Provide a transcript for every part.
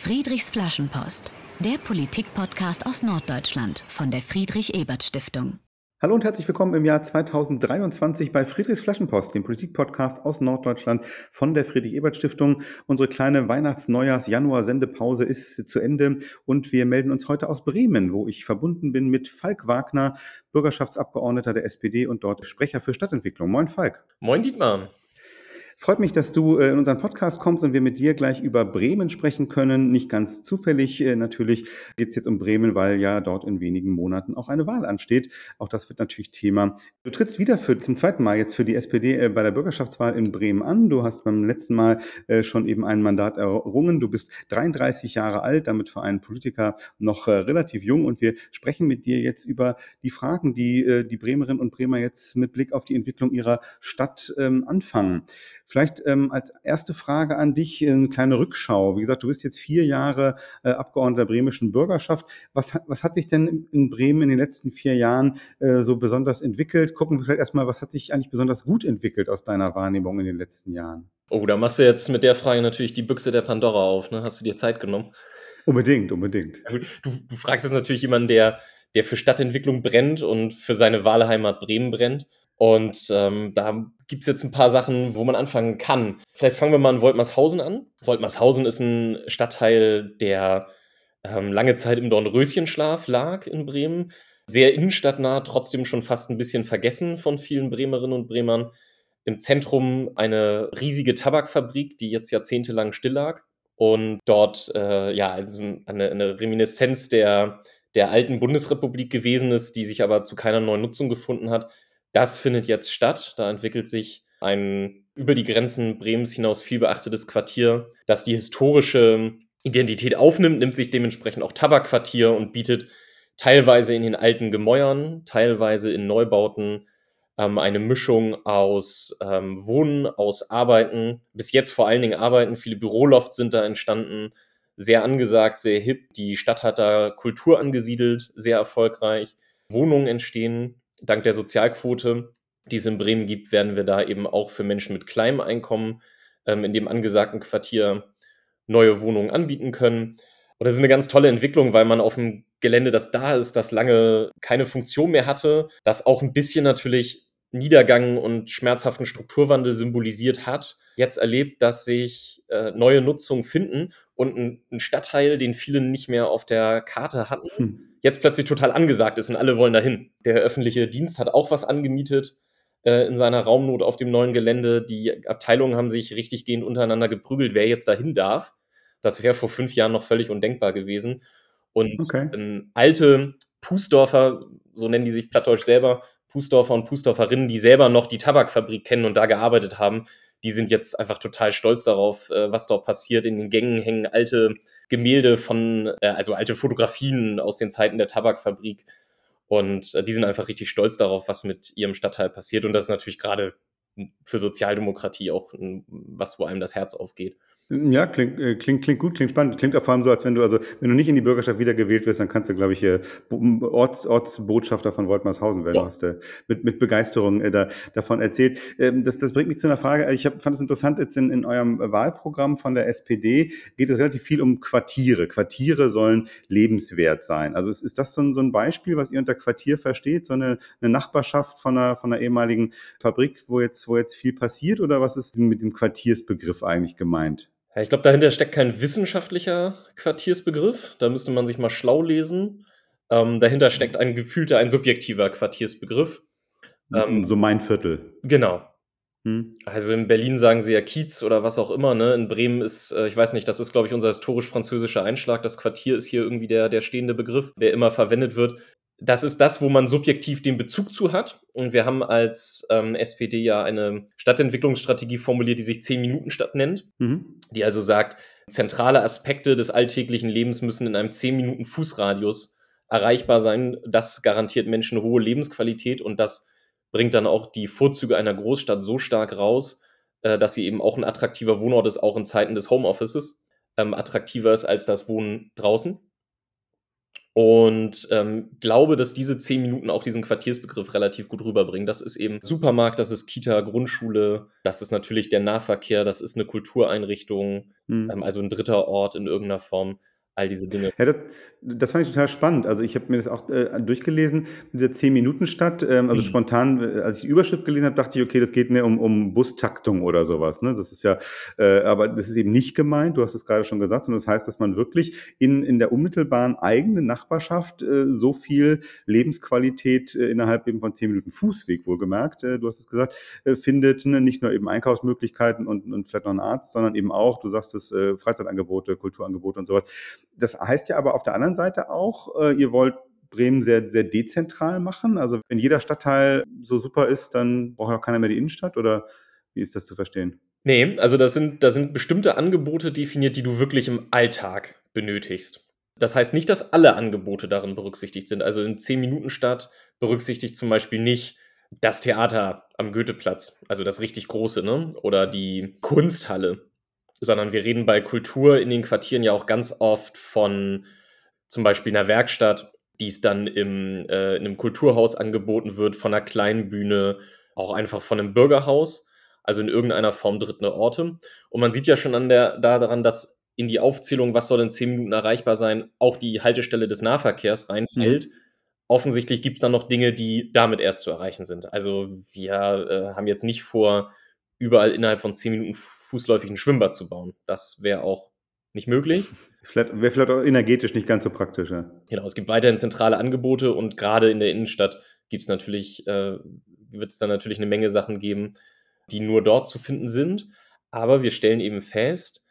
Friedrichs Flaschenpost, der Politikpodcast aus Norddeutschland von der Friedrich-Ebert-Stiftung. Hallo und herzlich willkommen im Jahr 2023 bei Friedrichs Flaschenpost, dem Politikpodcast aus Norddeutschland von der Friedrich-Ebert-Stiftung. Unsere kleine Weihnachts-Neujahrs-Januar-Sendepause ist zu Ende und wir melden uns heute aus Bremen, wo ich verbunden bin mit Falk Wagner, Bürgerschaftsabgeordneter der SPD und dort Sprecher für Stadtentwicklung. Moin Falk. Moin Dietmar. Freut mich, dass du äh, in unseren Podcast kommst und wir mit dir gleich über Bremen sprechen können. Nicht ganz zufällig äh, natürlich geht es jetzt um Bremen, weil ja dort in wenigen Monaten auch eine Wahl ansteht. Auch das wird natürlich Thema. Du trittst wieder für, zum zweiten Mal jetzt für die SPD äh, bei der Bürgerschaftswahl in Bremen an. Du hast beim letzten Mal schon eben ein Mandat errungen. Du bist 33 Jahre alt, damit für einen Politiker noch relativ jung. Und wir sprechen mit dir jetzt über die Fragen, die die Bremerinnen und Bremer jetzt mit Blick auf die Entwicklung ihrer Stadt ähm, anfangen. Vielleicht ähm, als erste Frage an dich eine kleine Rückschau. Wie gesagt, du bist jetzt vier Jahre äh, Abgeordneter der bremischen Bürgerschaft. Was, hat, was hat sich denn in Bremen in den letzten vier Jahren äh, so besonders entwickelt? Gucken wir vielleicht erstmal, was hat sich eigentlich besonders gut entwickelt aus deiner Wahrnehmung in den letzten Jahren? Oh, da machst du jetzt mit der Frage natürlich die Büchse der Pandora auf. Ne? Hast du dir Zeit genommen? Unbedingt, unbedingt. Ja, du, du fragst jetzt natürlich jemanden, der, der für Stadtentwicklung brennt und für seine Wahlheimat Bremen brennt. Und ähm, da gibt es jetzt ein paar Sachen, wo man anfangen kann. Vielleicht fangen wir mal in Woltmarshausen an. Woltmarshausen ist ein Stadtteil, der ähm, lange Zeit im Dornröschenschlaf lag in Bremen. Sehr innenstadtnah, trotzdem schon fast ein bisschen vergessen von vielen Bremerinnen und Bremern. Im Zentrum eine riesige Tabakfabrik, die jetzt jahrzehntelang still lag. Und dort äh, ja, also eine, eine Reminiszenz der, der alten Bundesrepublik gewesen ist, die sich aber zu keiner neuen Nutzung gefunden hat das findet jetzt statt. Da entwickelt sich ein über die Grenzen Bremens hinaus viel beachtetes Quartier, das die historische Identität aufnimmt, nimmt sich dementsprechend auch Tabakquartier und bietet teilweise in den alten Gemäuern, teilweise in Neubauten ähm, eine Mischung aus ähm, Wohnen, aus Arbeiten, bis jetzt vor allen Dingen Arbeiten. Viele Bürolofts sind da entstanden, sehr angesagt, sehr hip. Die Stadt hat da Kultur angesiedelt, sehr erfolgreich. Wohnungen entstehen, dank der Sozialquote, die es in Bremen gibt, werden wir da eben auch für Menschen mit kleinem Einkommen ähm, in dem angesagten Quartier neue Wohnungen anbieten können. Und das ist eine ganz tolle Entwicklung, weil man auf dem Gelände, das da ist, das lange keine Funktion mehr hatte, das auch ein bisschen natürlich Niedergang und schmerzhaften Strukturwandel symbolisiert hat, jetzt erlebt, dass sich äh, neue Nutzungen finden und ein, ein, Stadtteil, den viele nicht mehr auf der Karte hatten, hm. Jetzt plötzlich total angesagt ist und alle wollen dahin. Der öffentliche Dienst hat auch was angemietet äh, in seiner Raumnot auf dem neuen Gelände. Die Abteilungen haben sich richtig gehend untereinander geprügelt, wer jetzt dahin darf. Das wäre vor fünf Jahren noch völlig undenkbar gewesen. Und okay. ähm, alte Pusdorfer, so nennen die sich plattdeutsch selber, Pusdorfer und Pusdorferinnen, die selber noch die Tabakfabrik kennen und da gearbeitet haben, die sind jetzt einfach total stolz darauf, äh, was dort passiert. In den Gängen hängen alte Gemälde von, äh, also alte Fotografien aus den Zeiten der Tabakfabrik. Und äh, die sind einfach richtig stolz darauf, was mit ihrem Stadtteil passiert. Und das ist natürlich gerade für Sozialdemokratie auch was, wo einem das Herz aufgeht. Ja, klingt, äh, klingt, klingt gut, klingt spannend. Klingt auch vor allem so, als wenn du, also wenn du nicht in die Bürgerschaft wiedergewählt wirst, dann kannst du, glaube ich, Orts, Ortsbotschafter von Woltmarshausen werden. Ja. Du hast äh, mit, mit Begeisterung äh, da, davon erzählt. Ähm, das, das bringt mich zu einer Frage. Ich hab, fand es interessant, jetzt in, in eurem Wahlprogramm von der SPD geht es relativ viel um Quartiere. Quartiere sollen lebenswert sein. Also ist, ist das so ein, so ein Beispiel, was ihr unter Quartier versteht? So eine, eine Nachbarschaft von einer, von einer ehemaligen Fabrik, wo jetzt, wo jetzt viel passiert? Oder was ist mit dem Quartiersbegriff eigentlich gemeint? Ja, ich glaube, dahinter steckt kein wissenschaftlicher Quartiersbegriff. Da müsste man sich mal schlau lesen. Ähm, dahinter steckt ein gefühlter, ein subjektiver Quartiersbegriff. Ähm, so mein Viertel. Genau. Hm. Also in Berlin sagen sie ja Kiez oder was auch immer. Ne? In Bremen ist, äh, ich weiß nicht, das ist, glaube ich, unser historisch-französischer Einschlag. Das Quartier ist hier irgendwie der, der stehende Begriff, der immer verwendet wird das ist das, wo man subjektiv den Bezug zu hat. Und wir haben als ähm, SPD ja eine Stadtentwicklungsstrategie formuliert, die sich 10-Minuten-Stadt nennt, mhm. die also sagt, zentrale Aspekte des alltäglichen Lebens müssen in einem 10-Minuten-Fußradius erreichbar sein. Das garantiert Menschen hohe Lebensqualität und das bringt dann auch die Vorzüge einer Großstadt so stark raus, äh, dass sie eben auch ein attraktiver Wohnort ist, auch in Zeiten des Homeoffices, ähm, attraktiver ist als das Wohnen draußen. Und ähm, glaube, dass diese zehn Minuten auch diesen Quartiersbegriff relativ gut rüberbringen. Das ist eben Supermarkt, das ist Kita, Grundschule, das ist natürlich der Nahverkehr, das ist eine Kultureinrichtung, mhm. ähm, also ein dritter Ort in irgendeiner Form all diese Dinge. Ja, das, das fand ich total spannend. Also ich habe mir das auch äh, durchgelesen mit der 10-Minuten-Stadt. Ähm, also mhm. spontan, äh, als ich die Überschrift gelesen habe, dachte ich, okay, das geht mir um, um Bustaktung oder sowas. Ne? Das ist ja, äh, aber das ist eben nicht gemeint, du hast es gerade schon gesagt, und das heißt, dass man wirklich in, in der unmittelbaren eigenen Nachbarschaft äh, so viel Lebensqualität äh, innerhalb eben von 10 Minuten Fußweg wohlgemerkt, äh, du hast es gesagt, findet, ne? nicht nur eben Einkaufsmöglichkeiten und, und vielleicht noch einen Arzt, sondern eben auch, du sagst es, Freizeitangebote, Kulturangebote und sowas das heißt ja aber auf der anderen Seite auch, äh, ihr wollt Bremen sehr, sehr dezentral machen. Also wenn jeder Stadtteil so super ist, dann braucht ja keiner mehr die Innenstadt oder wie ist das zu verstehen? Nee, also das sind, das sind bestimmte Angebote definiert, die du wirklich im Alltag benötigst. Das heißt nicht, dass alle Angebote darin berücksichtigt sind. Also in 10-Minuten-Stadt berücksichtigt zum Beispiel nicht das Theater am Goetheplatz, also das richtig große, ne? Oder die Kunsthalle sondern wir reden bei Kultur in den Quartieren ja auch ganz oft von zum Beispiel einer Werkstatt, die es dann im, äh, in einem Kulturhaus angeboten wird, von einer kleinen Bühne, auch einfach von einem Bürgerhaus, also in irgendeiner Form dritte Orte. Und man sieht ja schon an der, daran, dass in die Aufzählung, was soll in zehn Minuten erreichbar sein, auch die Haltestelle des Nahverkehrs reinfällt. Mhm. Offensichtlich gibt es dann noch Dinge, die damit erst zu erreichen sind. Also wir äh, haben jetzt nicht vor, überall innerhalb von zehn Minuten fußläufig ein Schwimmbad zu bauen. Das wäre auch nicht möglich. Wäre vielleicht auch energetisch nicht ganz so praktisch. Ja. Genau, es gibt weiterhin zentrale Angebote und gerade in der Innenstadt gibt es natürlich, äh, wird es dann natürlich eine Menge Sachen geben, die nur dort zu finden sind. Aber wir stellen eben fest,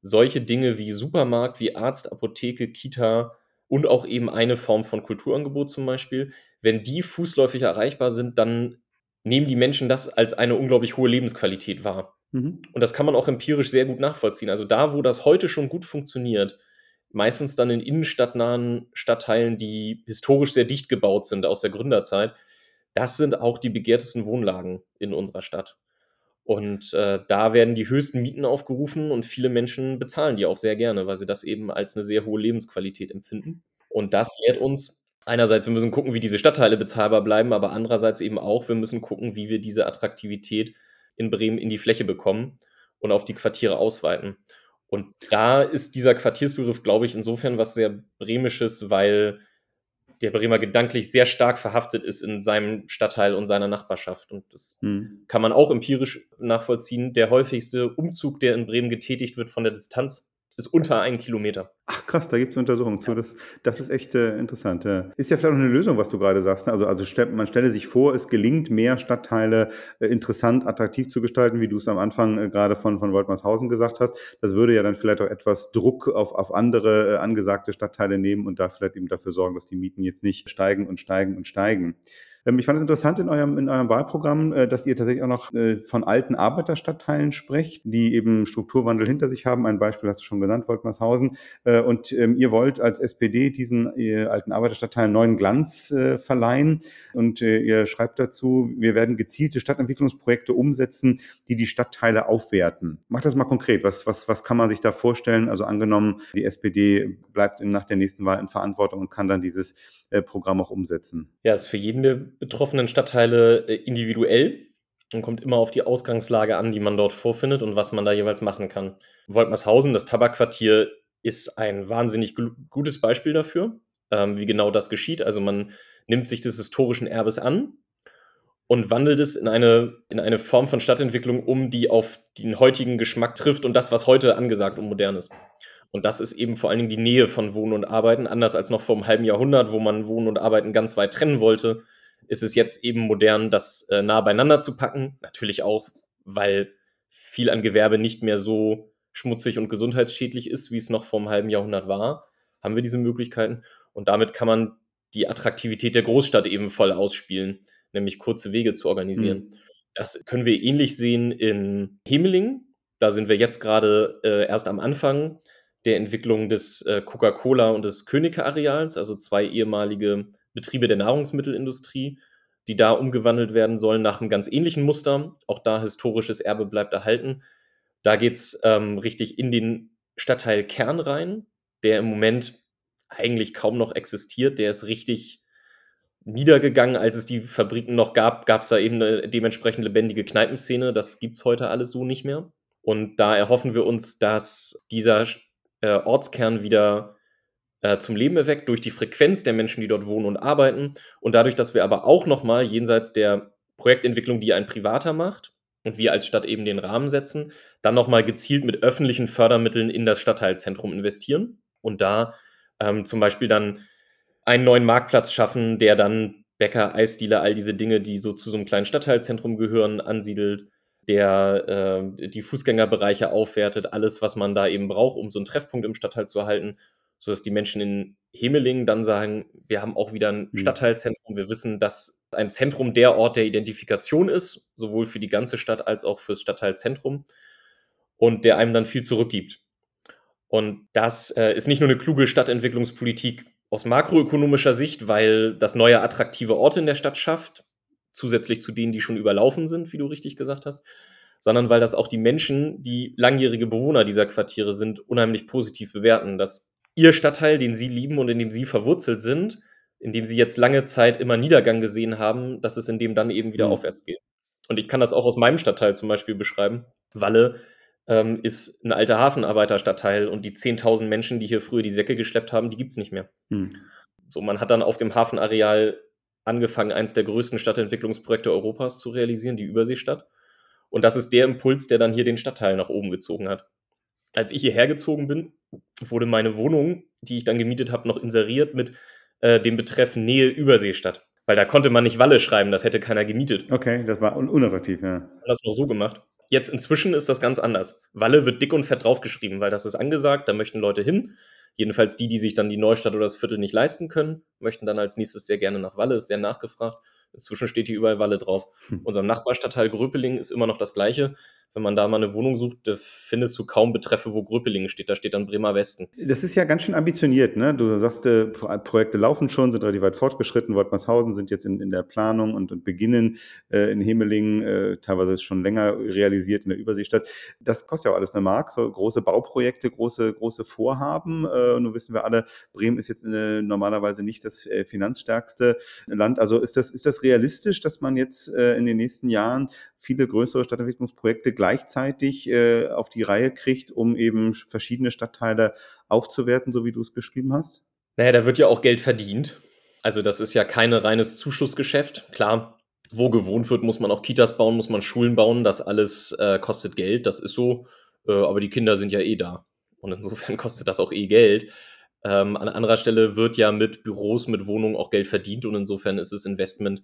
solche Dinge wie Supermarkt, wie Arzt, Apotheke, Kita und auch eben eine Form von Kulturangebot zum Beispiel, wenn die fußläufig erreichbar sind, dann nehmen die Menschen das als eine unglaublich hohe Lebensqualität wahr. Mhm. Und das kann man auch empirisch sehr gut nachvollziehen. Also da, wo das heute schon gut funktioniert, meistens dann in innenstadtnahen Stadtteilen, die historisch sehr dicht gebaut sind aus der Gründerzeit, das sind auch die begehrtesten Wohnlagen in unserer Stadt. Und äh, da werden die höchsten Mieten aufgerufen und viele Menschen bezahlen die auch sehr gerne, weil sie das eben als eine sehr hohe Lebensqualität empfinden. Und das lehrt uns, einerseits, wir müssen gucken, wie diese Stadtteile bezahlbar bleiben, aber andererseits eben auch, wir müssen gucken, wie wir diese Attraktivität in Bremen in die Fläche bekommen und auf die Quartiere ausweiten. Und da ist dieser Quartiersbegriff, glaube ich, insofern was sehr Bremisches, weil der Bremer gedanklich sehr stark verhaftet ist in seinem Stadtteil und seiner Nachbarschaft. Und das hm. kann man auch empirisch nachvollziehen. Der häufigste Umzug, der in Bremen getätigt wird von der Distanz, ist unter einen Kilometer. Ach krass, da gibt es Untersuchungen zu. Das, das ist echt äh, interessant. Ja. Ist ja vielleicht auch eine Lösung, was du gerade sagst. Ne? Also, also man stelle sich vor, es gelingt, mehr Stadtteile äh, interessant, attraktiv zu gestalten, wie du es am Anfang äh, gerade von, von Woltmarshausen gesagt hast. Das würde ja dann vielleicht auch etwas Druck auf, auf andere äh, angesagte Stadtteile nehmen und da vielleicht eben dafür sorgen, dass die Mieten jetzt nicht steigen und steigen und steigen. Ähm, ich fand es interessant in eurem, in eurem Wahlprogramm, äh, dass ihr tatsächlich auch noch äh, von alten Arbeiterstadtteilen sprecht, die eben Strukturwandel hinter sich haben. Ein Beispiel hast du schon genannt, Woltmarshausen. Äh, und ähm, ihr wollt als SPD diesen alten Arbeiterstadtteilen neuen Glanz verleihen. Und ihr schreibt dazu, wir werden gezielte Stadtentwicklungsprojekte umsetzen, die die Stadtteile aufwerten. Macht das mal konkret. Was, was, was kann man sich da vorstellen? Also angenommen, die SPD bleibt nach der nächsten Wahl in Verantwortung und kann dann dieses Programm auch umsetzen. Ja, ist für jeden betroffenen Stadtteile äh, individuell und kommt immer auf die Ausgangslage an, die man dort vorfindet und was man da jeweils machen kann. Woltmershausen, das Tabakquartier, ist ein wahnsinnig gutes Beispiel dafür, ähm, wie genau das geschieht. Also man nimmt sich des historischen Erbes an und wandelt es in eine, in eine Form von Stadtentwicklung um, die auf den heutigen Geschmack trifft und das, was heute angesagt und modern ist. Und das ist eben vor allen Dingen die Nähe von Wohnen und Arbeiten, anders als noch vor einem halben Jahrhundert, wo man Wohnen und Arbeiten ganz weit trennen wollte ist es jetzt eben modern, das äh, nah beieinander zu packen. Natürlich auch, weil viel an Gewerbe nicht mehr so schmutzig und gesundheitsschädlich ist, wie es noch vor einem halben Jahrhundert war, haben wir diese Möglichkeiten. Und damit kann man die Attraktivität der Großstadt eben voll ausspielen, nämlich kurze Wege zu organisieren. Mhm. Das können wir ähnlich sehen in Hemeling. Da sind wir jetzt gerade äh, erst am Anfang der Entwicklung des äh, Coca-Cola und des Königke-Areals, also zwei ehemalige Betriebe der Nahrungsmittelindustrie, die da umgewandelt werden sollen nach einem ganz ähnlichen Muster. Auch da historisches Erbe bleibt erhalten. Da geht es ähm, richtig in den Stadtteil Kern rein, der im Moment eigentlich kaum noch existiert. Der ist richtig niedergegangen. Als es die Fabriken noch gab, gab es da eben eine dementsprechend lebendige Kneipenszene. Das gibt es heute alles so nicht mehr. Und da erhoffen wir uns, dass dieser äh, Ortskern wieder äh, zum Leben erweckt durch die Frequenz der Menschen, die dort wohnen und arbeiten. Und dadurch, dass wir aber auch nochmal jenseits der Projektentwicklung, die ein Privater macht und wir als Stadt eben den Rahmen setzen, dann nochmal gezielt mit öffentlichen Fördermitteln in das Stadtteilzentrum investieren und da ähm, zum Beispiel dann einen neuen Marktplatz schaffen, der dann Bäcker, Eisdealer, all diese Dinge, die so zu so einem kleinen Stadtteilzentrum gehören, ansiedelt, der äh, die Fußgängerbereiche aufwertet, alles, was man da eben braucht, um so einen Treffpunkt im Stadtteil zu erhalten, sodass die Menschen in Hemelingen dann sagen, wir haben auch wieder ein mhm. Stadtteilzentrum, wir wissen, dass ein Zentrum der Ort der Identifikation ist, sowohl für die ganze Stadt als auch fürs Stadtteilzentrum und der einem dann viel zurückgibt. Und das äh, ist nicht nur eine kluge Stadtentwicklungspolitik aus makroökonomischer Sicht, weil das neue attraktive Orte in der Stadt schafft, zusätzlich zu denen, die schon überlaufen sind, wie du richtig gesagt hast, sondern weil das auch die Menschen, die langjährige Bewohner dieser Quartiere sind, unheimlich positiv bewerten, dass ihr Stadtteil, den sie lieben und in dem sie verwurzelt sind, in dem sie jetzt lange Zeit immer Niedergang gesehen haben, dass es in dem dann eben wieder mhm. aufwärts geht. Und ich kann das auch aus meinem Stadtteil zum Beispiel beschreiben. Walle ähm, ist ein alter Hafenarbeiterstadtteil und die 10.000 Menschen, die hier früher die Säcke geschleppt haben, die gibt es nicht mehr. Mhm. So, man hat dann auf dem Hafenareal angefangen, eines der größten Stadtentwicklungsprojekte Europas zu realisieren, die Überseestadt. Und das ist der Impuls, der dann hier den Stadtteil nach oben gezogen hat. Als ich hierher gezogen bin, wurde meine Wohnung, die ich dann gemietet habe, noch inseriert mit äh, dem Betreff Nähe Überseestadt. Weil da konnte man nicht Walle schreiben, das hätte keiner gemietet. Okay, das war un unattraktiv, ja. Das noch so gemacht. Jetzt inzwischen ist das ganz anders. Walle wird dick und fett draufgeschrieben, weil das ist angesagt, da möchten Leute hin. Jedenfalls die, die sich dann die Neustadt oder das Viertel nicht leisten können, möchten dann als nächstes sehr gerne nach Walle, ist sehr nachgefragt. Inzwischen steht hier überall Walle drauf. Hm. Unser Nachbarstadtteil Gröpeling ist immer noch das gleiche wenn man da mal eine Wohnung sucht, findest du kaum Betreffe, wo Gröpelingen steht. Da steht dann Bremer Westen. Das ist ja ganz schön ambitioniert. Ne? Du sagst, äh, Projekte laufen schon, sind relativ weit fortgeschritten. Woltmershausen sind jetzt in, in der Planung und, und beginnen äh, in Hemelingen, äh, teilweise ist schon länger realisiert in der Überseestadt. Das kostet ja auch alles eine Mark. So große Bauprojekte, große, große Vorhaben. Äh, und nun wissen wir alle, Bremen ist jetzt äh, normalerweise nicht das äh, finanzstärkste Land. Also ist das, ist das realistisch, dass man jetzt in den nächsten Jahren viele größere Stadtentwicklungsprojekte gleichzeitig äh, auf die Reihe kriegt, um eben verschiedene Stadtteile aufzuwerten, so wie du es geschrieben hast? Naja, da wird ja auch Geld verdient. Also das ist ja kein reines Zuschussgeschäft. Klar, wo gewohnt wird, muss man auch Kitas bauen, muss man Schulen bauen. Das alles äh, kostet Geld, das ist so. Äh, aber die Kinder sind ja eh da. Und insofern kostet das auch eh Geld. Ähm, an anderer Stelle wird ja mit Büros, mit Wohnungen auch Geld verdient und insofern ist es Investment,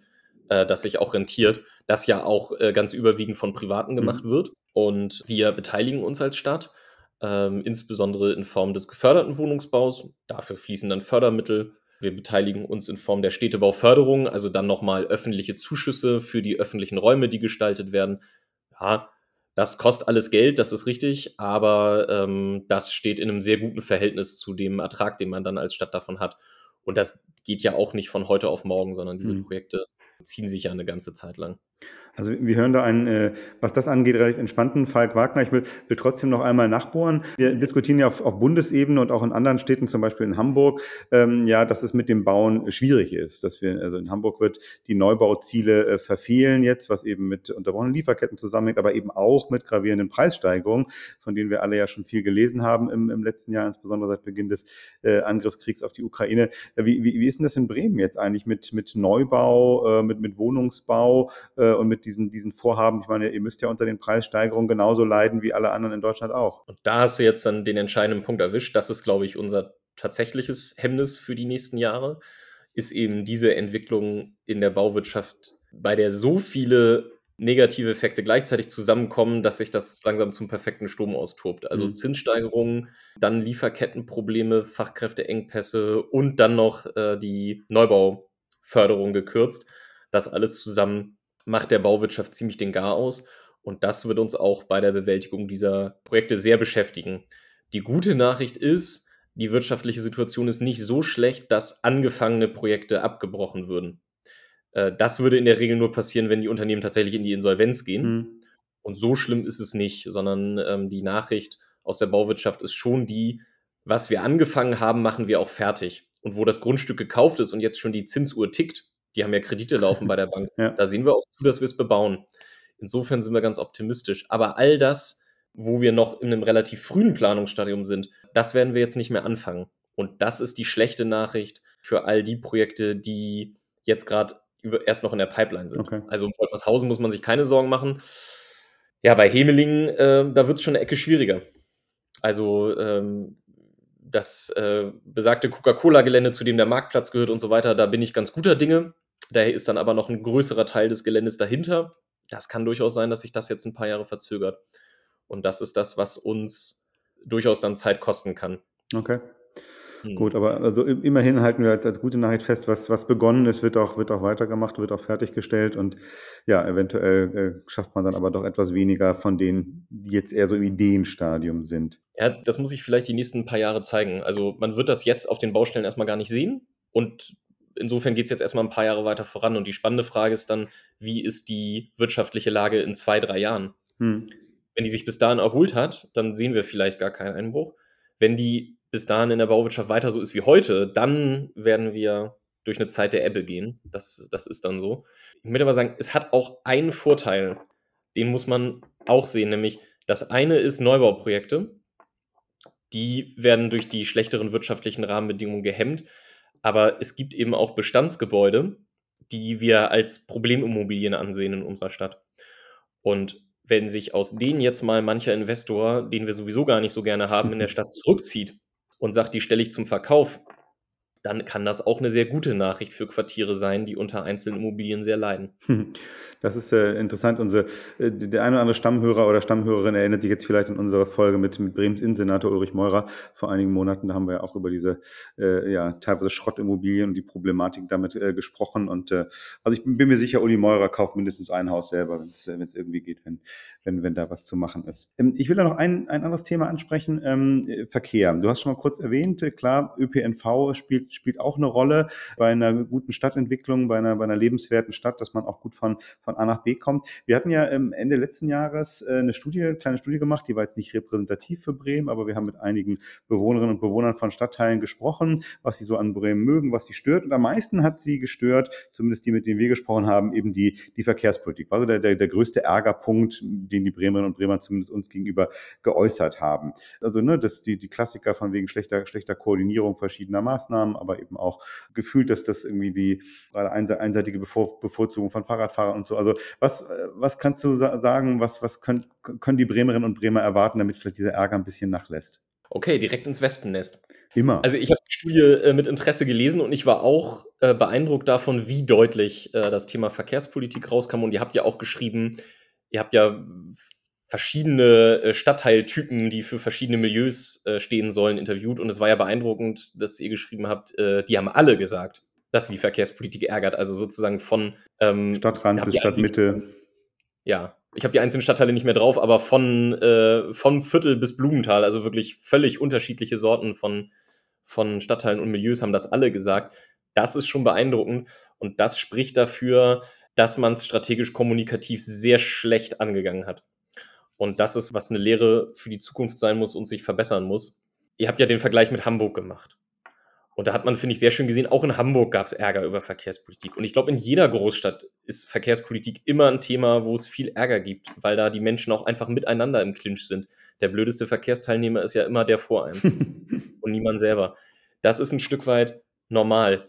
äh, das sich auch rentiert, das ja auch äh, ganz überwiegend von Privaten gemacht mhm. wird. Und wir beteiligen uns als Stadt, ähm, insbesondere in Form des geförderten Wohnungsbaus. Dafür fließen dann Fördermittel. Wir beteiligen uns in Form der Städtebauförderung, also dann nochmal öffentliche Zuschüsse für die öffentlichen Räume, die gestaltet werden. Ja, das kostet alles Geld, das ist richtig, aber ähm, das steht in einem sehr guten Verhältnis zu dem Ertrag, den man dann als Stadt davon hat. Und das geht ja auch nicht von heute auf morgen, sondern diese mhm. Projekte ziehen sich ja eine ganze Zeit lang. Also wir hören da einen, äh, was das angeht, relativ entspannten Falk Wagner. Ich will, will trotzdem noch einmal nachbohren. Wir diskutieren ja auf, auf Bundesebene und auch in anderen Städten, zum Beispiel in Hamburg, ähm, ja, dass es mit dem Bauen schwierig ist. Dass wir, also in Hamburg wird die Neubauziele äh, verfehlen jetzt, was eben mit unterbrochenen Lieferketten zusammenhängt, aber eben auch mit gravierenden Preissteigerungen, von denen wir alle ja schon viel gelesen haben im, im letzten Jahr, insbesondere seit Beginn des äh, Angriffskriegs auf die Ukraine. Äh, wie, wie, wie ist denn das in Bremen jetzt eigentlich mit, mit Neubau, äh, mit, mit Wohnungsbau äh, und mit diesen, diesen Vorhaben. Ich meine, ihr müsst ja unter den Preissteigerungen genauso leiden wie alle anderen in Deutschland auch. Und da hast du jetzt dann den entscheidenden Punkt erwischt. Das ist, glaube ich, unser tatsächliches Hemmnis für die nächsten Jahre, ist eben diese Entwicklung in der Bauwirtschaft, bei der so viele negative Effekte gleichzeitig zusammenkommen, dass sich das langsam zum perfekten Sturm austobt. Also mhm. Zinssteigerungen, dann Lieferkettenprobleme, Fachkräfteengpässe und dann noch äh, die Neubauförderung gekürzt. Das alles zusammen macht der Bauwirtschaft ziemlich den Gar aus. Und das wird uns auch bei der Bewältigung dieser Projekte sehr beschäftigen. Die gute Nachricht ist, die wirtschaftliche Situation ist nicht so schlecht, dass angefangene Projekte abgebrochen würden. Äh, das würde in der Regel nur passieren, wenn die Unternehmen tatsächlich in die Insolvenz gehen. Mhm. Und so schlimm ist es nicht, sondern ähm, die Nachricht aus der Bauwirtschaft ist schon die, was wir angefangen haben, machen wir auch fertig. Und wo das Grundstück gekauft ist und jetzt schon die Zinsuhr tickt, die haben ja Kredite laufen bei der Bank, ja. da sehen wir auch zu, dass wir es bebauen. Insofern sind wir ganz optimistisch. Aber all das, wo wir noch in einem relativ frühen Planungsstadium sind, das werden wir jetzt nicht mehr anfangen. Und das ist die schlechte Nachricht für all die Projekte, die jetzt gerade erst noch in der Pipeline sind. Okay. Also um Wolfershausen muss man sich keine Sorgen machen. Ja, bei Hemelingen, äh, da wird es schon eine Ecke schwieriger. Also ähm, das äh, besagte Coca-Cola-Gelände, zu dem der Marktplatz gehört und so weiter, da bin ich ganz guter Dinge. Daher ist dann aber noch ein größerer Teil des Geländes dahinter. Das kann durchaus sein, dass sich das jetzt ein paar Jahre verzögert. Und das ist das, was uns durchaus dann Zeit kosten kann. Okay. Hm. Gut, aber also immerhin halten wir als, als gute Nachricht fest, was, was begonnen ist, wird auch, wird auch weitergemacht, wird auch fertiggestellt und ja, eventuell äh, schafft man dann aber doch etwas weniger von denen, die jetzt eher so im Ideenstadium sind. Ja, das muss sich vielleicht die nächsten paar Jahre zeigen. Also man wird das jetzt auf den Baustellen erstmal gar nicht sehen und insofern geht es jetzt erstmal ein paar Jahre weiter voran und die spannende Frage ist dann, wie ist die wirtschaftliche Lage in zwei, drei Jahren? Hm. Wenn die sich bis dahin erholt hat, dann sehen wir vielleicht gar keinen Einbruch. Wenn die bis dahin in der Bauwirtschaft weiter so ist wie heute, dann werden wir durch eine Zeit der Ebbe gehen. Das, das ist dann so. Ich möchte aber sagen, es hat auch einen Vorteil, den muss man auch sehen, nämlich das eine ist Neubauprojekte. Die werden durch die schlechteren wirtschaftlichen Rahmenbedingungen gehemmt. Aber es gibt eben auch Bestandsgebäude, die wir als Problemimmobilien ansehen in unserer Stadt. Und wenn sich aus denen jetzt mal mancher Investor, den wir sowieso gar nicht so gerne haben, in der Stadt zurückzieht, und sagt, die stelle ich zum Verkauf, dann kann das auch eine sehr gute Nachricht für Quartiere sein, die unter einzelnen Immobilien sehr leiden. Das ist äh, interessant. Unsere, äh, der eine oder andere Stammhörer oder Stammhörerin erinnert sich jetzt vielleicht an unsere Folge mit, mit Brems Innensenator Ulrich Meurer vor einigen Monaten. Da haben wir ja auch über diese äh, ja, teilweise Schrottimmobilien und die Problematik damit äh, gesprochen. Und äh, also ich bin, mir sicher, Uli Meurer kauft mindestens ein Haus selber, wenn es äh, irgendwie geht, wenn, wenn, wenn da was zu machen ist. Ähm, ich will da noch ein, ein anderes Thema ansprechen, ähm, Verkehr. Du hast schon mal kurz erwähnt, klar, ÖPNV spielt spielt auch eine Rolle bei einer guten Stadtentwicklung, bei einer, bei einer lebenswerten Stadt, dass man auch gut von, von A nach B kommt. Wir hatten ja Ende letzten Jahres äh, eine Studie, eine kleine Studie gemacht, die war jetzt nicht repräsentativ für Bremen, aber wir haben mit einigen Bewohnerinnen und Bewohnern von Stadtteilen gesprochen, was sie so an Bremen mögen, was sie stört. Und am meisten hat sie gestört, zumindest die, mit denen wir gesprochen haben, eben die, die Verkehrspolitik. Also der, der, der größte Ärgerpunkt, den die Bremerinnen und Bremer zumindest uns gegenüber geäußert haben. Also ne, das die, die Klassiker von wegen schlechter, schlechter Koordinierung verschiedener Maßnahmen, aber eben auch gefühlt, dass das irgendwie die einseitige Bevorzugung von Fahrradfahrern und so. Also was, was kannst du sagen, was, was können, können die Bremerinnen und Bremer erwarten, damit vielleicht dieser Ärger ein bisschen nachlässt? Okay, direkt ins Wespennest. Immer. Also ich habe die Studie äh, mit Interesse gelesen und ich war auch äh, beeindruckt davon, wie deutlich äh, das Thema Verkehrspolitik rauskam. Und ihr habt ja auch geschrieben, ihr habt ja verschiedene äh, Stadtteiltypen, die für verschiedene Milieus äh, stehen sollen, interviewt. Und es war ja beeindruckend, dass ihr geschrieben habt, äh, die haben alle gesagt, dass sie die Verkehrspolitik ärgert. Also sozusagen von ähm, Stadtrand bis Stadtmitte. Ja, ich habe die einzelnen Stadtteile nicht mehr drauf, aber von, äh, von Viertel bis Blumenthal, also wirklich völlig unterschiedliche Sorten von, von Stadtteilen und Milieus haben das alle gesagt. Das ist schon beeindruckend und das spricht dafür, dass man es strategisch kommunikativ sehr schlecht angegangen hat. Und das ist, was eine Lehre für die Zukunft sein muss und sich verbessern muss. Ihr habt ja den Vergleich mit Hamburg gemacht. Und da hat man, finde ich, sehr schön gesehen, auch in Hamburg gab es Ärger über Verkehrspolitik. Und ich glaube, in jeder Großstadt ist Verkehrspolitik immer ein Thema, wo es viel Ärger gibt, weil da die Menschen auch einfach miteinander im Clinch sind. Der blödeste Verkehrsteilnehmer ist ja immer der vor einem und niemand selber. Das ist ein Stück weit normal.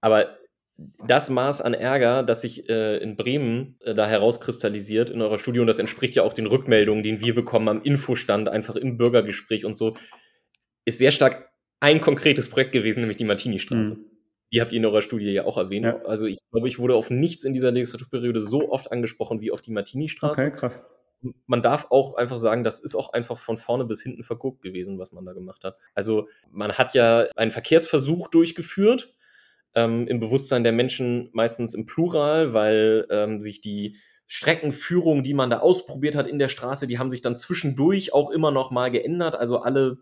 Aber das Maß an Ärger, das sich äh, in Bremen äh, da herauskristallisiert in eurer Studie, und das entspricht ja auch den Rückmeldungen, die wir bekommen am Infostand, einfach im Bürgergespräch und so, ist sehr stark ein konkretes Projekt gewesen, nämlich die Martini-Straße. Mhm. Die habt ihr in eurer Studie ja auch erwähnt. Ja. Also ich glaube, ich wurde auf nichts in dieser Legislaturperiode so oft angesprochen wie auf die Martini-Straße. Okay, krass. Man darf auch einfach sagen, das ist auch einfach von vorne bis hinten verguckt gewesen, was man da gemacht hat. Also man hat ja einen Verkehrsversuch durchgeführt, ähm, im Bewusstsein der Menschen meistens im Plural, weil ähm, sich die Streckenführung, die man da ausprobiert hat in der Straße, die haben sich dann zwischendurch auch immer noch mal geändert. Also alle,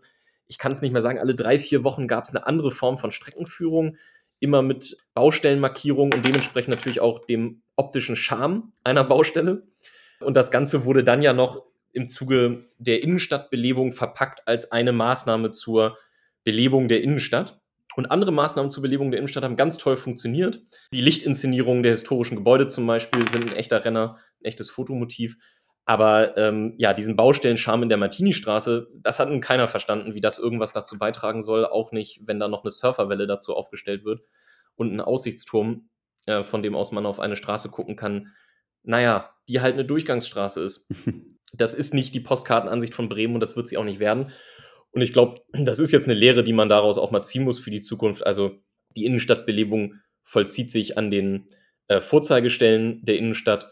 ich kann es nicht mehr sagen, alle drei, vier Wochen gab es eine andere Form von Streckenführung, immer mit Baustellenmarkierung und dementsprechend natürlich auch dem optischen Charme einer Baustelle. Und das Ganze wurde dann ja noch im Zuge der Innenstadtbelebung verpackt als eine Maßnahme zur Belebung der Innenstadt. Und andere Maßnahmen zur Belebung der Innenstadt haben ganz toll funktioniert. Die Lichtinszenierungen der historischen Gebäude zum Beispiel sind ein echter Renner, ein echtes Fotomotiv. Aber ähm, ja, diesen Baustellenscharme in der Martini-Straße, das hat nun keiner verstanden, wie das irgendwas dazu beitragen soll. Auch nicht, wenn da noch eine Surferwelle dazu aufgestellt wird und ein Aussichtsturm, äh, von dem aus man auf eine Straße gucken kann. Naja, die halt eine Durchgangsstraße ist. Das ist nicht die Postkartenansicht von Bremen und das wird sie auch nicht werden. Und ich glaube, das ist jetzt eine Lehre, die man daraus auch mal ziehen muss für die Zukunft. Also die Innenstadtbelebung vollzieht sich an den äh, Vorzeigestellen der Innenstadt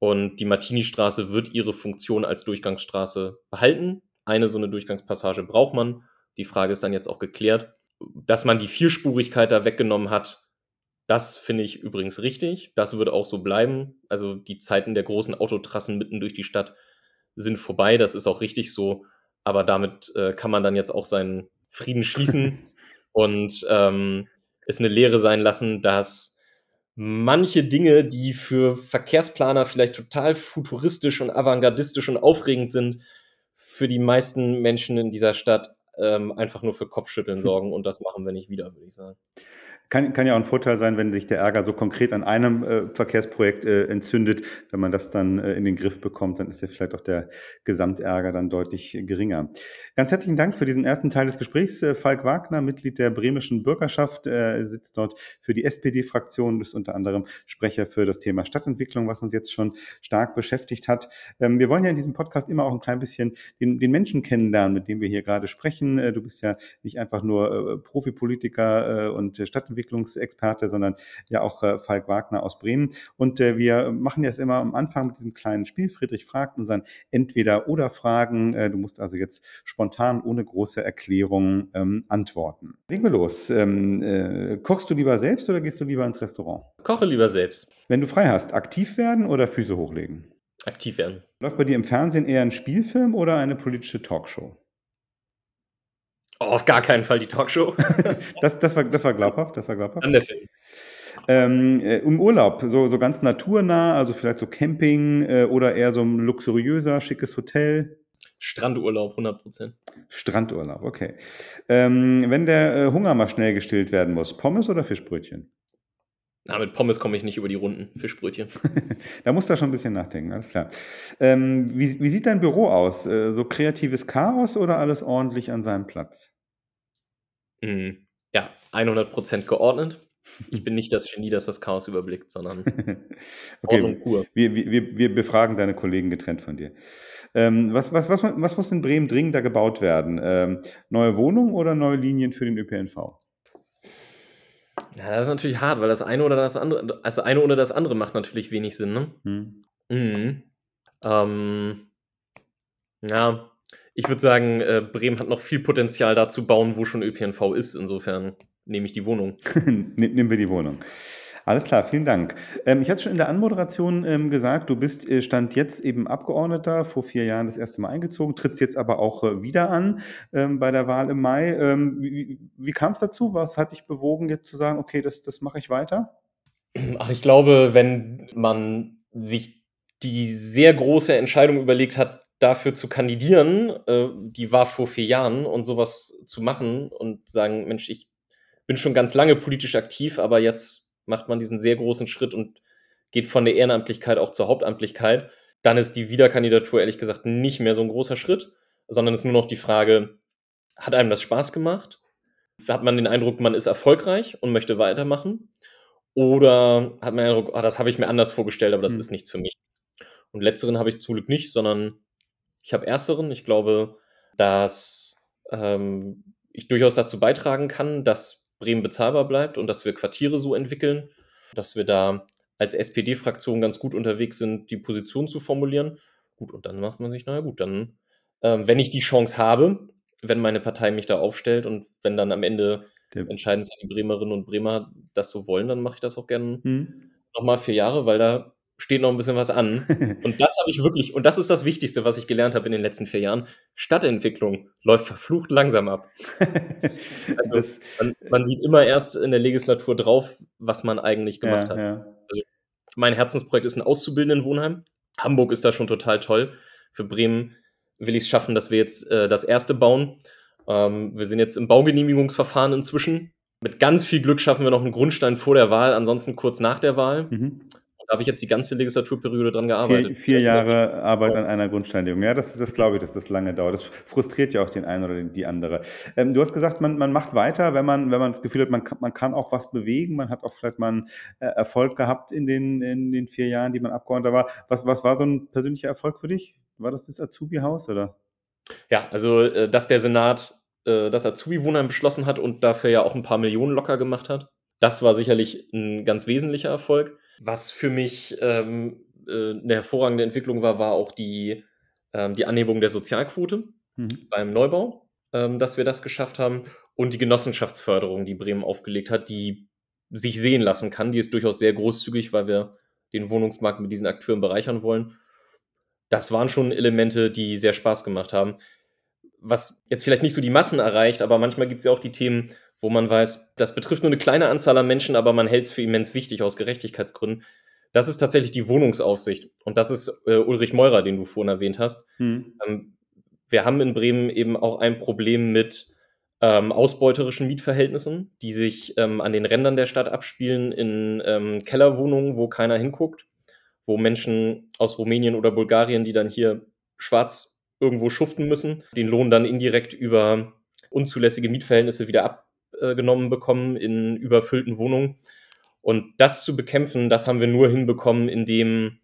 und die Martini-Straße wird ihre Funktion als Durchgangsstraße behalten. Eine so eine Durchgangspassage braucht man. Die Frage ist dann jetzt auch geklärt. Dass man die Vierspurigkeit da weggenommen hat, das finde ich übrigens richtig. Das würde auch so bleiben. Also die Zeiten der großen Autotrassen mitten durch die Stadt sind vorbei. Das ist auch richtig so. Aber damit äh, kann man dann jetzt auch seinen Frieden schließen und ähm, es eine Lehre sein lassen, dass manche Dinge, die für Verkehrsplaner vielleicht total futuristisch und avantgardistisch und aufregend sind, für die meisten Menschen in dieser Stadt ähm, einfach nur für Kopfschütteln sorgen. Und das machen wir nicht wieder, würde ich sagen. Kann, kann ja auch ein Vorteil sein, wenn sich der Ärger so konkret an einem äh, Verkehrsprojekt äh, entzündet. Wenn man das dann äh, in den Griff bekommt, dann ist ja vielleicht auch der Gesamtärger dann deutlich geringer. Ganz herzlichen Dank für diesen ersten Teil des Gesprächs. Äh, Falk Wagner, Mitglied der bremischen Bürgerschaft, sitzt dort für die SPD-Fraktion, ist unter anderem Sprecher für das Thema Stadtentwicklung, was uns jetzt schon stark beschäftigt hat. Ähm, wir wollen ja in diesem Podcast immer auch ein klein bisschen den, den Menschen kennenlernen, mit dem wir hier gerade sprechen. Äh, du bist ja nicht einfach nur Profipolitiker und Stadtentwickler, Entwicklungsexperte, sondern ja auch äh, Falk Wagner aus Bremen. Und äh, wir machen jetzt immer am Anfang mit diesem kleinen Spiel. Friedrich fragt unseren Entweder-Oder-Fragen. Äh, du musst also jetzt spontan ohne große Erklärung ähm, antworten. Legen wir los. Ähm, äh, kochst du lieber selbst oder gehst du lieber ins Restaurant? Koche lieber selbst. Wenn du frei hast, aktiv werden oder Füße hochlegen? Aktiv werden. Läuft bei dir im Fernsehen eher ein Spielfilm oder eine politische Talkshow? Oh, auf gar keinen Fall die Talkshow. das, das, war, das war glaubhaft, das war glaubhaft. An der Film. Ähm, äh, Im Urlaub, so, so ganz naturnah, also vielleicht so Camping äh, oder eher so ein luxuriöser, schickes Hotel? Strandurlaub, 100 Prozent. Strandurlaub, okay. Ähm, wenn der äh, Hunger mal schnell gestillt werden muss, Pommes oder Fischbrötchen? Na, mit Pommes komme ich nicht über die Runden. Fischbrötchen. da musst du schon ein bisschen nachdenken, alles klar. Ähm, wie, wie, sieht dein Büro aus? Äh, so kreatives Chaos oder alles ordentlich an seinem Platz? Mm, ja, 100% geordnet. Ich bin nicht das Genie, das das Chaos überblickt, sondern okay. Ordnung pur. Wir, wir, wir befragen deine Kollegen getrennt von dir. Ähm, was, was, was, was muss in Bremen dringender gebaut werden? Ähm, neue Wohnungen oder neue Linien für den ÖPNV? Ja, das ist natürlich hart, weil das eine oder das andere, also eine oder das andere macht natürlich wenig Sinn, ne? Hm. Mhm. Ähm, ja, ich würde sagen, äh, Bremen hat noch viel Potenzial da zu bauen, wo schon ÖPNV ist. Insofern nehme ich die Wohnung. Nehmen wir die Wohnung. Alles klar, vielen Dank. Ähm, ich hatte schon in der Anmoderation ähm, gesagt, du bist äh, Stand jetzt eben Abgeordneter, vor vier Jahren das erste Mal eingezogen, trittst jetzt aber auch äh, wieder an ähm, bei der Wahl im Mai. Ähm, wie, wie kam es dazu? Was hat dich bewogen, jetzt zu sagen, okay, das, das mache ich weiter? Ach, ich glaube, wenn man sich die sehr große Entscheidung überlegt hat, dafür zu kandidieren, äh, die war vor vier Jahren und sowas zu machen und sagen, Mensch, ich bin schon ganz lange politisch aktiv, aber jetzt macht man diesen sehr großen Schritt und geht von der Ehrenamtlichkeit auch zur Hauptamtlichkeit, dann ist die Wiederkandidatur ehrlich gesagt nicht mehr so ein großer Schritt, sondern es ist nur noch die Frage, hat einem das Spaß gemacht? Hat man den Eindruck, man ist erfolgreich und möchte weitermachen? Oder hat man den Eindruck, oh, das habe ich mir anders vorgestellt, aber das mhm. ist nichts für mich? Und letzteren habe ich zum Glück nicht, sondern ich habe ersteren. Ich glaube, dass ähm, ich durchaus dazu beitragen kann, dass Bremen bezahlbar bleibt und dass wir Quartiere so entwickeln, dass wir da als SPD-Fraktion ganz gut unterwegs sind, die Position zu formulieren. Gut, und dann macht man sich, naja gut, dann, ähm, wenn ich die Chance habe, wenn meine Partei mich da aufstellt und wenn dann am Ende ja. entscheiden sich die Bremerinnen und Bremer das so wollen, dann mache ich das auch gerne hm. nochmal vier Jahre, weil da steht noch ein bisschen was an. Und das habe ich wirklich, und das ist das Wichtigste, was ich gelernt habe in den letzten vier Jahren. Stadtentwicklung läuft verflucht langsam ab. also man, man, sieht immer erst in der Legislatur drauf, was man eigentlich gemacht ja, hat. Ja. Also mein Herzensprojekt ist ein Auszubildendenwohnheim. Hamburg ist da schon total toll. Für Bremen will ich es schaffen, dass wir jetzt äh, das erste bauen. Ähm, wir sind jetzt im Baugenehmigungsverfahren inzwischen. Mit ganz viel Glück schaffen wir noch einen Grundstein vor der Wahl, ansonsten kurz nach der Wahl. Mhm. Da habe ich jetzt die ganze Legislaturperiode dran gearbeitet. Vier, vier Jahre Arbeit an einer Grundsteinlegung. Ja, das, das glaube ich, dass das lange dauert. Das frustriert ja auch den einen oder die andere. Ähm, du hast gesagt, man, man macht weiter, wenn man, wenn man das Gefühl hat, man kann, man kann auch was bewegen. Man hat auch vielleicht mal einen äh, Erfolg gehabt in den, in den vier Jahren, die man Abgeordneter war. Was, was war so ein persönlicher Erfolg für dich? War das das Azubi-Haus oder? Ja, also, äh, dass der Senat äh, das Azubi-Wohnheim beschlossen hat und dafür ja auch ein paar Millionen locker gemacht hat, das war sicherlich ein ganz wesentlicher Erfolg. Was für mich ähm, äh, 'ne hervorragende Entwicklung war, war auch die, ähm, die Anhebung der Sozialquote mhm. beim Neubau, ähm, dass wir das geschafft haben und die Genossenschaftsförderung, die Bremen aufgelegt hat, die sich sehen lassen kann. Die ist durchaus sehr großzügig, weil wir den Wohnungsmarkt mit diesen Akteuren bereichern wollen. Das waren schon Elemente, die sehr Spaß gemacht haben. Was jetzt vielleicht nicht so die Massen erreicht, aber manchmal gibt es ja auch die Themen, wo man weiß, das betrifft nur eine kleine Anzahl an Menschen, aber man hält es für immens wichtig aus Gerechtigkeitsgründen. Das ist tatsächlich die Wohnungsaufsicht. Und das ist äh, Ulrich Meurer, den du vorhin erwähnt hast. Hm. Ähm, wir haben in Bremen eben auch ein Problem mit ähm, ausbeuterischen Mietverhältnissen, die sich ähm, an den Rändern der Stadt abspielen, in ähm, Kellerwohnungen, wo keiner hinguckt, wo Menschen aus Rumänien oder Bulgarien, die dann hier schwarz irgendwo schuften müssen, den Lohn dann indirekt über unzulässige Mietverhältnisse wieder ab, äh, genommen bekommen in überfüllten Wohnungen. Und das zu bekämpfen, das haben wir nur hinbekommen, indem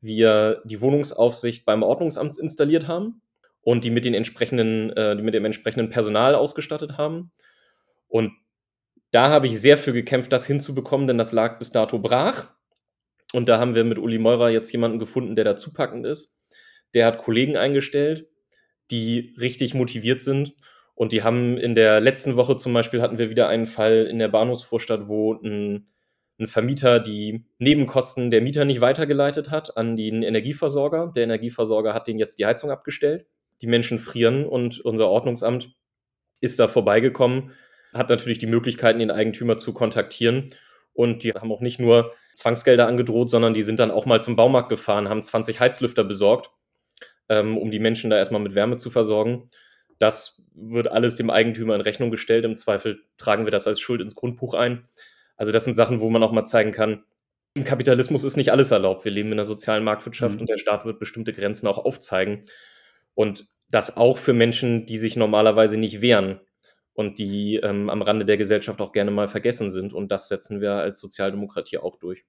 wir die Wohnungsaufsicht beim Ordnungsamt installiert haben und die mit, den entsprechenden, äh, die mit dem entsprechenden Personal ausgestattet haben. Und da habe ich sehr für gekämpft, das hinzubekommen, denn das lag bis dato brach. Und da haben wir mit Uli Meurer jetzt jemanden gefunden, der da zupackend ist. Der hat Kollegen eingestellt, die richtig motiviert sind und die haben in der letzten Woche zum Beispiel hatten wir wieder einen Fall in der Bahnhofsvorstadt, wo ein, ein Vermieter die Nebenkosten der Mieter nicht weitergeleitet hat an den Energieversorger. Der Energieversorger hat den jetzt die Heizung abgestellt. Die Menschen frieren und unser Ordnungsamt ist da vorbeigekommen, hat natürlich die Möglichkeiten, den Eigentümer zu kontaktieren. Und die haben auch nicht nur Zwangsgelder angedroht, sondern die sind dann auch mal zum Baumarkt gefahren, haben 20 Heizlüfter besorgt, ähm, um die Menschen da erstmal mit Wärme zu versorgen. Das wird alles dem Eigentümer in Rechnung gestellt. Im Zweifel tragen wir das als Schuld ins Grundbuch ein. Also das sind Sachen, wo man auch mal zeigen kann, im Kapitalismus ist nicht alles erlaubt. Wir leben in einer sozialen Marktwirtschaft mhm. und der Staat wird bestimmte Grenzen auch aufzeigen. Und das auch für Menschen, die sich normalerweise nicht wehren und die ähm, am Rande der Gesellschaft auch gerne mal vergessen sind. Und das setzen wir als Sozialdemokratie auch durch.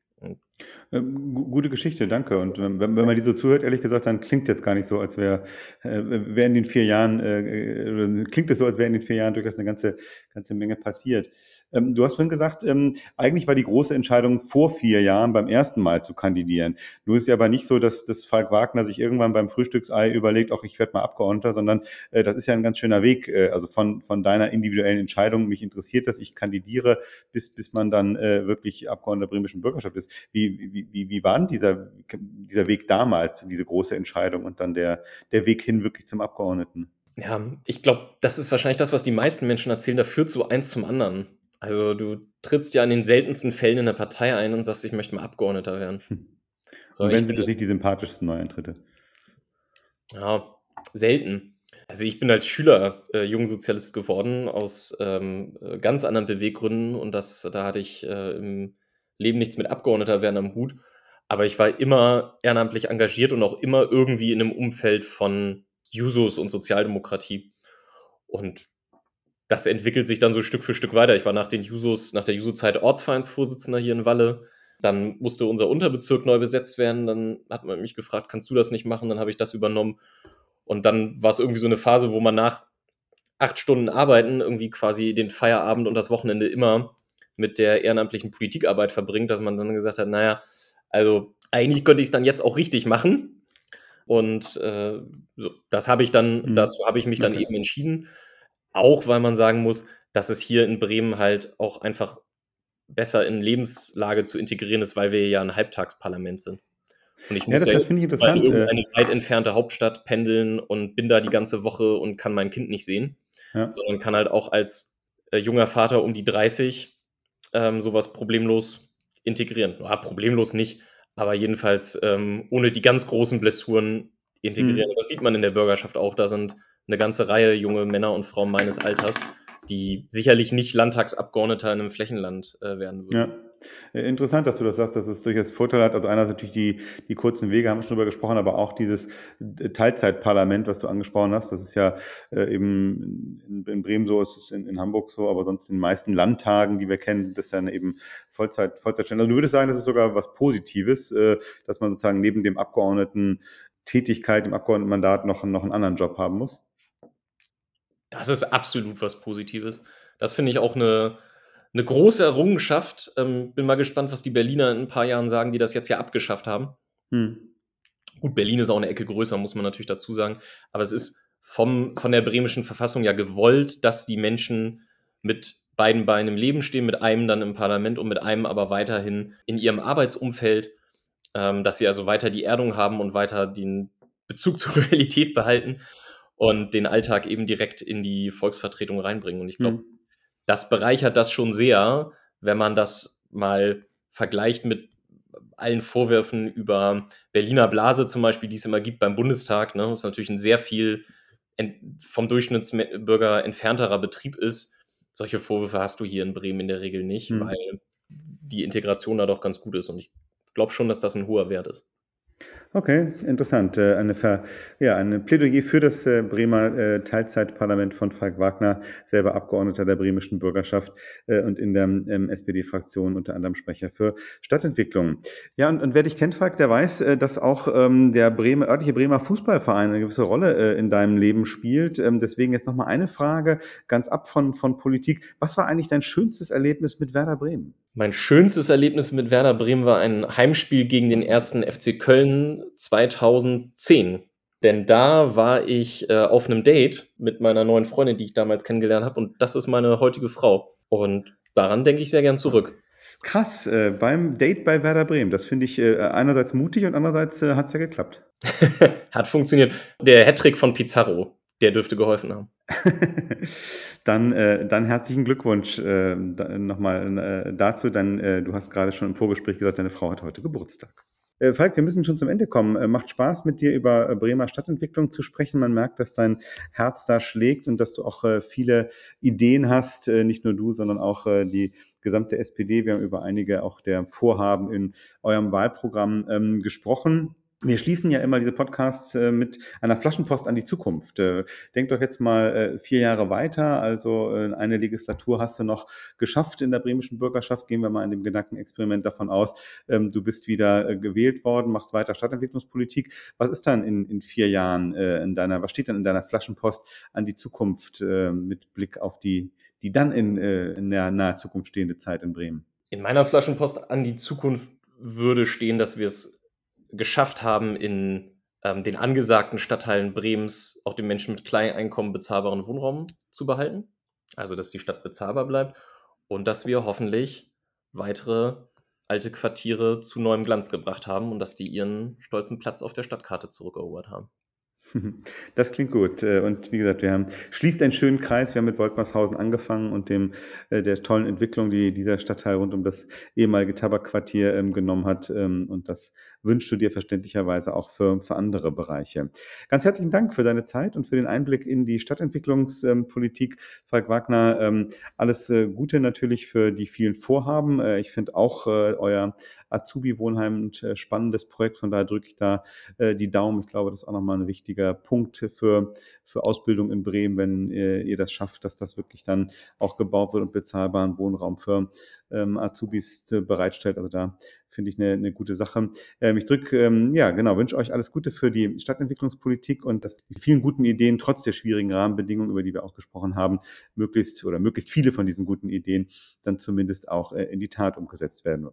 Ähm, gute Geschichte, danke. Und ähm, wenn, wenn man die so zuhört, ehrlich gesagt, dann klingt jetzt gar nicht so, als wäre äh, wär in den vier Jahren, äh, äh klingt es so, als wäre in den vier Jahren durchaus eine ganze, ganze Menge passiert. Ähm, du hast vorhin gesagt, ähm, eigentlich war die große Entscheidung vor vier Jahren beim ersten Mal zu kandidieren. Nur ist ja aber nicht so, dass, dass Falk Wagner sich irgendwann beim Frühstücksei überlegt, auch ich werde mal Abgeordneter, sondern äh, das ist ja ein ganz schöner Weg, äh, also von, von deiner individuellen Entscheidung, mich interessiert dass ich kandidiere, bis, bis man dann äh, wirklich Abgeordneter der bremischen Bürgerschaft ist. Wie, wie, wie, wie war denn dieser, dieser Weg damals, diese große Entscheidung und dann der, der Weg hin wirklich zum Abgeordneten? Ja, ich glaube, das ist wahrscheinlich das, was die meisten Menschen erzählen. Da führt so eins zum anderen. Also du trittst ja in den seltensten Fällen in der Partei ein und sagst, ich möchte mal Abgeordneter werden. Hm. So, und wenn sind das nicht die sympathischsten Neueintritte? Ja, selten. Also ich bin als Schüler äh, Jungsozialist geworden aus ähm, äh, ganz anderen Beweggründen und das, da hatte ich äh, im Leben nichts mit Abgeordneter werden am Hut. Aber ich war immer ehrenamtlich engagiert und auch immer irgendwie in einem Umfeld von Jusos und Sozialdemokratie. Und das entwickelt sich dann so Stück für Stück weiter. Ich war nach den Jusos, nach der Juso-Zeit Ortsvereinsvorsitzender hier in Walle. Dann musste unser Unterbezirk neu besetzt werden. Dann hat man mich gefragt, kannst du das nicht machen? Dann habe ich das übernommen. Und dann war es irgendwie so eine Phase, wo man nach acht Stunden Arbeiten irgendwie quasi den Feierabend und das Wochenende immer mit der ehrenamtlichen Politikarbeit verbringt, dass man dann gesagt hat, naja, also eigentlich könnte ich es dann jetzt auch richtig machen. Und äh, so, das habe ich dann, mhm. dazu habe ich mich dann okay. eben entschieden. Auch weil man sagen muss, dass es hier in Bremen halt auch einfach besser in Lebenslage zu integrieren ist, weil wir ja ein Halbtagsparlament sind. Und ich muss ja, das, ja das jetzt in äh. eine weit entfernte Hauptstadt pendeln und bin da die ganze Woche und kann mein Kind nicht sehen, ja. sondern kann halt auch als äh, junger Vater um die 30 ähm, sowas problemlos integrieren. Ja, problemlos nicht, aber jedenfalls ähm, ohne die ganz großen Blessuren integrieren. Mhm. Das sieht man in der Bürgerschaft auch. Da sind eine ganze Reihe junge Männer und Frauen meines Alters, die sicherlich nicht Landtagsabgeordneter in einem Flächenland äh, werden würden. Ja. Äh, interessant, dass du das sagst, dass es durchaus Vorteile hat. Also einerseits natürlich die, die kurzen Wege, haben wir schon drüber gesprochen, aber auch dieses äh, Teilzeitparlament, was du angesprochen hast. Das ist ja äh, eben in, in, Bremen so, es ist in, in, Hamburg so, aber sonst in den meisten Landtagen, die wir kennen, das dann eben Vollzeit, Vollzeitstellen. Also du würdest sagen, das ist sogar was Positives, äh, dass man sozusagen neben dem Abgeordneten Tätigkeit im Abgeordnetenmandat noch, noch einen anderen Job haben muss? Das ist absolut was Positives. Das finde ich auch eine, eine große Errungenschaft. Ähm, bin mal gespannt, was die Berliner in ein paar Jahren sagen, die das jetzt ja abgeschafft haben. Hm. Gut, Berlin ist auch eine Ecke größer, muss man natürlich dazu sagen. Aber es ist vom, von der bremischen Verfassung ja gewollt, dass die Menschen mit beiden Beinen im Leben stehen, mit einem dann im Parlament und mit einem aber weiterhin in ihrem Arbeitsumfeld, ähm, dass sie also weiter die Erdung haben und weiter den Bezug zur Realität behalten und den Alltag eben direkt in die Volksvertretung reinbringen. Und ich glaube, hm das bereichert das schon sehr, wenn man das mal vergleicht mit allen Vorwürfen über Berliner Blase zum Beispiel, die es immer gibt beim Bundestag, ne, was natürlich ein sehr viel vom Durchschnittsbürger entfernterer Betrieb ist. Solche Vorwürfe hast du hier in Bremen in der Regel nicht, mhm. weil die Integration da doch ganz gut ist. Und ich glaube schon, dass das ein hoher Wert ist. Okay, interessant. Äh, eine, Ver, ja, eine Plädoyer für das äh, Bremer äh, Teilzeitparlament von Falk Wagner, selber Abgeordneter der bremischen Bürgerschaft und in der ähm, SPD-Fraktion unter anderem Sprecher für Stadtentwicklung. Ja, und, und wer dich kennt, Falk, der weiß, dass auch ähm, der Bremer, örtliche Bremer Fußballverein eine gewisse Rolle in deinem Leben spielt. Ähm, deswegen jetzt nochmal eine Frage, ganz ab von, von Politik. Was war eigentlich dein schönstes Erlebnis mit Werder Bremen? Mein schönstes Erlebnis mit Werder Bremen war ein Heimspiel gegen den ersten FC Köln 2010. Denn da war ich äh, auf einem Date mit meiner neuen Freundin, die ich damals kennengelernt habe. Und das ist meine heutige Frau. Und daran denke ich sehr gern zurück. Krass, äh, beim Date bei Werder Bremen. Das finde ich äh, einerseits mutig und andererseits äh, hat es ja geklappt. hat funktioniert. Der Hattrick von Pizarro, der dürfte geholfen haben. dann, äh, dann herzlichen Glückwunsch äh, nochmal äh, dazu. Dann, äh, du hast gerade schon im Vorgespräch gesagt, deine Frau hat heute Geburtstag. Äh, Falk, wir müssen schon zum Ende kommen. Äh, macht Spaß, mit dir über Bremer Stadtentwicklung zu sprechen. Man merkt, dass dein Herz da schlägt und dass du auch viele Ideen hast. Nicht nur du, sondern auch die gesamte SPD. Wir haben über einige auch der Vorhaben in eurem Wahlprogramm ähm, gesprochen. Wir schließen ja immer diese Podcasts äh, mit einer Flaschenpost an die Zukunft. Äh, denk doch jetzt mal äh, vier Jahre weiter, also eine Legislatur hast du noch geschafft in der bremischen Bürgerschaft. Gehen wir mal in dem Gedankenexperiment davon aus, ähm, du bist wieder äh, gewählt worden, machst weiter Stadtentwicklungspolitik. Was ist dann in, in vier Jahren in deiner, was steht dann in deiner Flaschenpost an die Zukunft mit Blick auf die, die dann in, in der naher Zukunft stehende Zeit in Bremen? In meiner Flaschenpost an die Zukunft würde stehen, dass wir es geschafft haben, in ähm, den angesagten Stadtteilen Bremens auch den Menschen mit Kleineinkommen bezahlbaren Wohnraum zu behalten. Also, dass die Stadt bezahlbar bleibt und dass wir hoffentlich weitere alte Quartiere zu neuem Glanz gebracht haben und dass die ihren stolzen Platz auf der Stadtkarte zurückerobert haben. Das klingt gut. Äh, und wie gesagt, wir haben schließt einen schönen Kreis. Wir haben mit Wolkmarshausen angefangen und dem äh, der tollen Entwicklung, die dieser Stadtteil rund um das ehemalige Tabakquartier ähm, genommen hat. Ähm, und das wünschst du dir verständlicherweise auch für, für andere Bereiche. Ganz herzlichen Dank für deine Zeit und für den Einblick in die Stadtentwicklungspolitik, ähm, Falk Wagner. Ähm, alles äh, Gute natürlich für die vielen Vorhaben. Ich finde auch euer Azubi-Wohnheim ein spannendes Projekt. Von daher drücke ich da äh, die Daumen. Ich glaube, das ist auch nochmal ein wichtiger Punkt für, für Ausbildung in Bremen, wenn äh, ihr das schafft, dass das wirklich dann auch gebaut wird und bezahlbaren Wohnraum für ähm, Azubis bereitstellt. Also da finde ich eine, eine gute Sache. Ähm, ich drücke, ähm, ja, genau, wünsche euch alles Gute für die Stadtentwicklungspolitik und dass die vielen guten Ideen trotz der schwierigen Rahmenbedingungen, über die wir auch gesprochen haben, möglichst oder möglichst viele von diesen guten Ideen dann zumindest auch äh, in die Tat umgesetzt werden.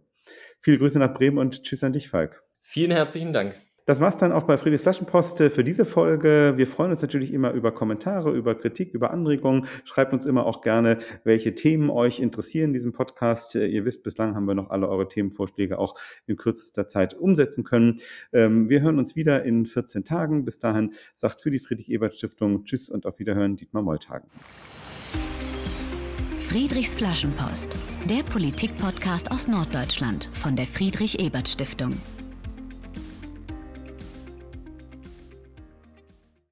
Viele Grüße nach Bremen und Tschüss an dich, Falk. Vielen herzlichen Dank. Das war's dann auch bei Friedrichs Flaschenpost für diese Folge. Wir freuen uns natürlich immer über Kommentare, über Kritik, über Anregungen. Schreibt uns immer auch gerne, welche Themen euch interessieren in diesem Podcast. Ihr wisst, bislang haben wir noch alle eure Themenvorschläge auch in kürzester Zeit umsetzen können. Ähm, wir hören uns wieder in 14 Tagen. Bis dahin sagt für die Friedrich-Ebert-Stiftung Tschüss und auf Wiederhören, Dietmar Molltagen. Friedrichs Flaschenpost, der Politik-Podcast aus Norddeutschland von der Friedrich-Ebert-Stiftung.